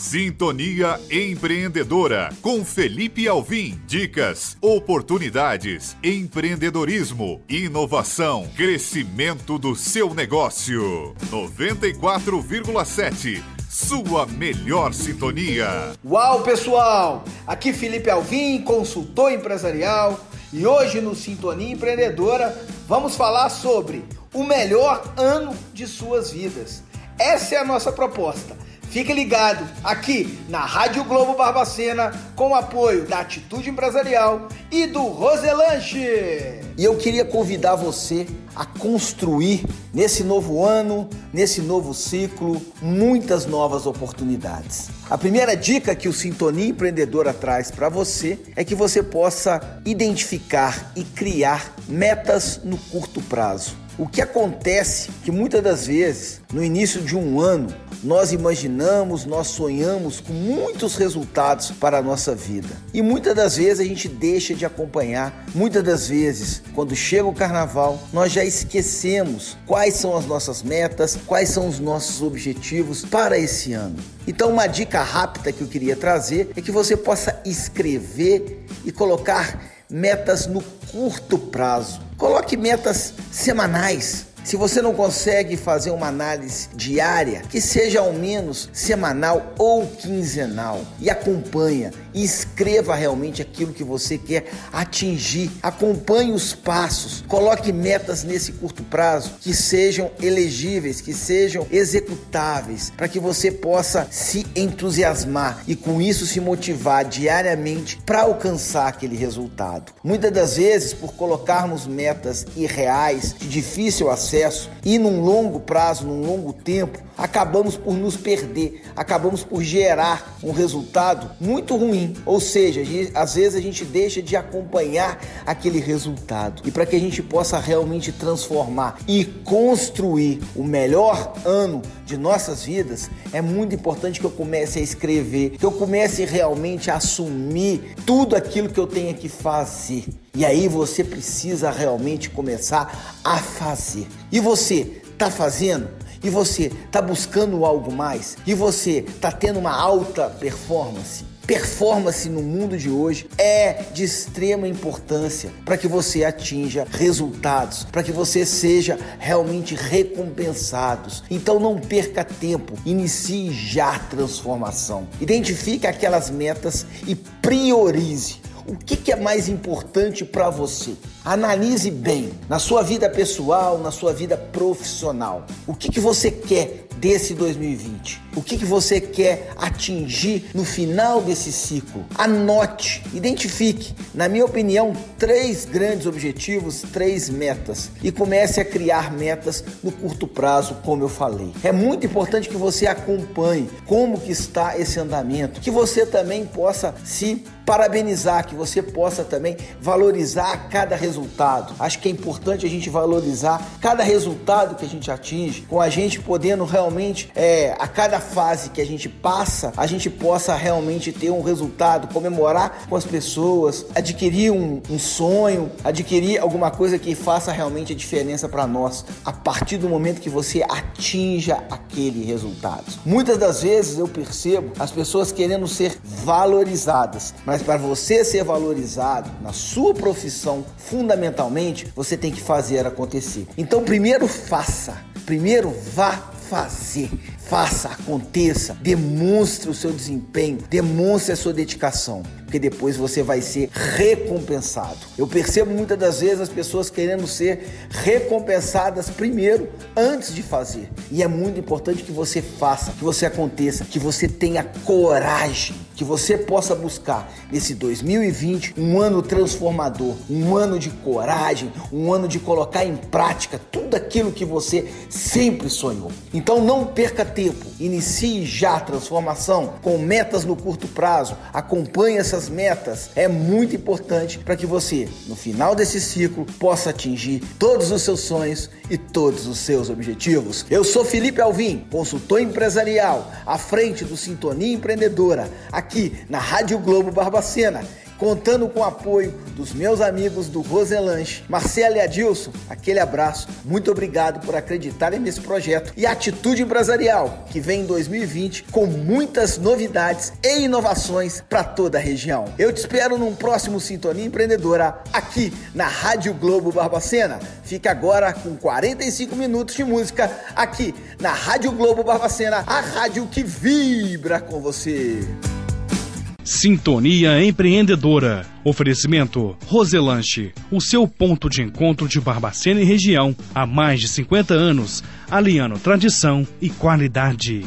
Sintonia Empreendedora com Felipe Alvim. Dicas, oportunidades, empreendedorismo, inovação, crescimento do seu negócio. 94,7. Sua melhor sintonia. Uau, pessoal! Aqui Felipe Alvim, consultor empresarial, e hoje no Sintonia Empreendedora vamos falar sobre o melhor ano de suas vidas. Essa é a nossa proposta Fique ligado aqui na Rádio Globo Barbacena com o apoio da Atitude Empresarial e do Roselanche. E eu queria convidar você a construir nesse novo ano, nesse novo ciclo, muitas novas oportunidades. A primeira dica que o Sintonia Empreendedora traz para você é que você possa identificar e criar metas no curto prazo. O que acontece que muitas das vezes, no início de um ano, nós imaginamos, nós sonhamos com muitos resultados para a nossa vida. E muitas das vezes a gente deixa de acompanhar. Muitas das vezes, quando chega o carnaval, nós já esquecemos quais são as nossas metas, quais são os nossos objetivos para esse ano. Então, uma dica rápida que eu queria trazer é que você possa escrever e colocar metas no curto prazo. Coloque metas semanais se você não consegue fazer uma análise diária, que seja ao menos semanal ou quinzenal, e acompanha e escreva realmente aquilo que você quer atingir. Acompanhe os passos, coloque metas nesse curto prazo que sejam elegíveis, que sejam executáveis, para que você possa se entusiasmar e com isso se motivar diariamente para alcançar aquele resultado. Muitas das vezes, por colocarmos metas irreais, de difícil acesso, e num longo prazo, num longo tempo, acabamos por nos perder, acabamos por gerar um resultado muito ruim. Ou seja, às vezes a gente deixa de acompanhar aquele resultado. E para que a gente possa realmente transformar e construir o melhor ano de nossas vidas, é muito importante que eu comece a escrever, que eu comece realmente a assumir tudo aquilo que eu tenho que fazer. E aí você precisa realmente começar a fazer. E você está fazendo? E você está buscando algo mais? E você está tendo uma alta performance? Performance no mundo de hoje é de extrema importância para que você atinja resultados, para que você seja realmente recompensados. Então não perca tempo, inicie já a transformação. Identifique aquelas metas e priorize o que, que é mais importante para você? Analise bem na sua vida pessoal, na sua vida profissional. O que, que você quer desse 2020? O que, que você quer atingir no final desse ciclo? Anote, identifique, na minha opinião, três grandes objetivos, três metas e comece a criar metas no curto prazo, como eu falei. É muito importante que você acompanhe como que está esse andamento, que você também possa se parabenizar, que você possa também valorizar cada resultado. Acho que é importante a gente valorizar cada resultado que a gente atinge, com a gente podendo realmente, é, a cada fase que a gente passa, a gente possa realmente ter um resultado, comemorar com as pessoas, adquirir um, um sonho, adquirir alguma coisa que faça realmente a diferença para nós a partir do momento que você atinja aquele resultado. Muitas das vezes eu percebo as pessoas querendo ser valorizadas, mas para você ser valorizado na sua profissão, fundamentalmente, você tem que fazer acontecer. Então, primeiro faça, primeiro vá fazer. Faça, aconteça, demonstre o seu desempenho, demonstre a sua dedicação porque depois você vai ser recompensado. Eu percebo muitas das vezes as pessoas querendo ser recompensadas primeiro, antes de fazer. E é muito importante que você faça, que você aconteça, que você tenha coragem, que você possa buscar nesse 2020 um ano transformador, um ano de coragem, um ano de colocar em prática tudo aquilo que você sempre sonhou. Então não perca tempo, inicie já a transformação com metas no curto prazo, acompanhe essas essas metas é muito importante para que você, no final desse ciclo, possa atingir todos os seus sonhos e todos os seus objetivos. Eu sou Felipe Alvim, consultor empresarial, à frente do Sintonia Empreendedora, aqui na Rádio Globo Barbacena contando com o apoio dos meus amigos do Roselanche, Marcelo e Adilson. Aquele abraço, muito obrigado por acreditarem nesse projeto e Atitude Empresarial, que vem em 2020 com muitas novidades e inovações para toda a região. Eu te espero num próximo Sintonia Empreendedora aqui na Rádio Globo Barbacena. Fica agora com 45 minutos de música aqui na Rádio Globo Barbacena, a rádio que vibra com você. Sintonia Empreendedora. Oferecimento Roselanche, o seu ponto de encontro de Barbacena e região há mais de 50 anos, aliando tradição e qualidade.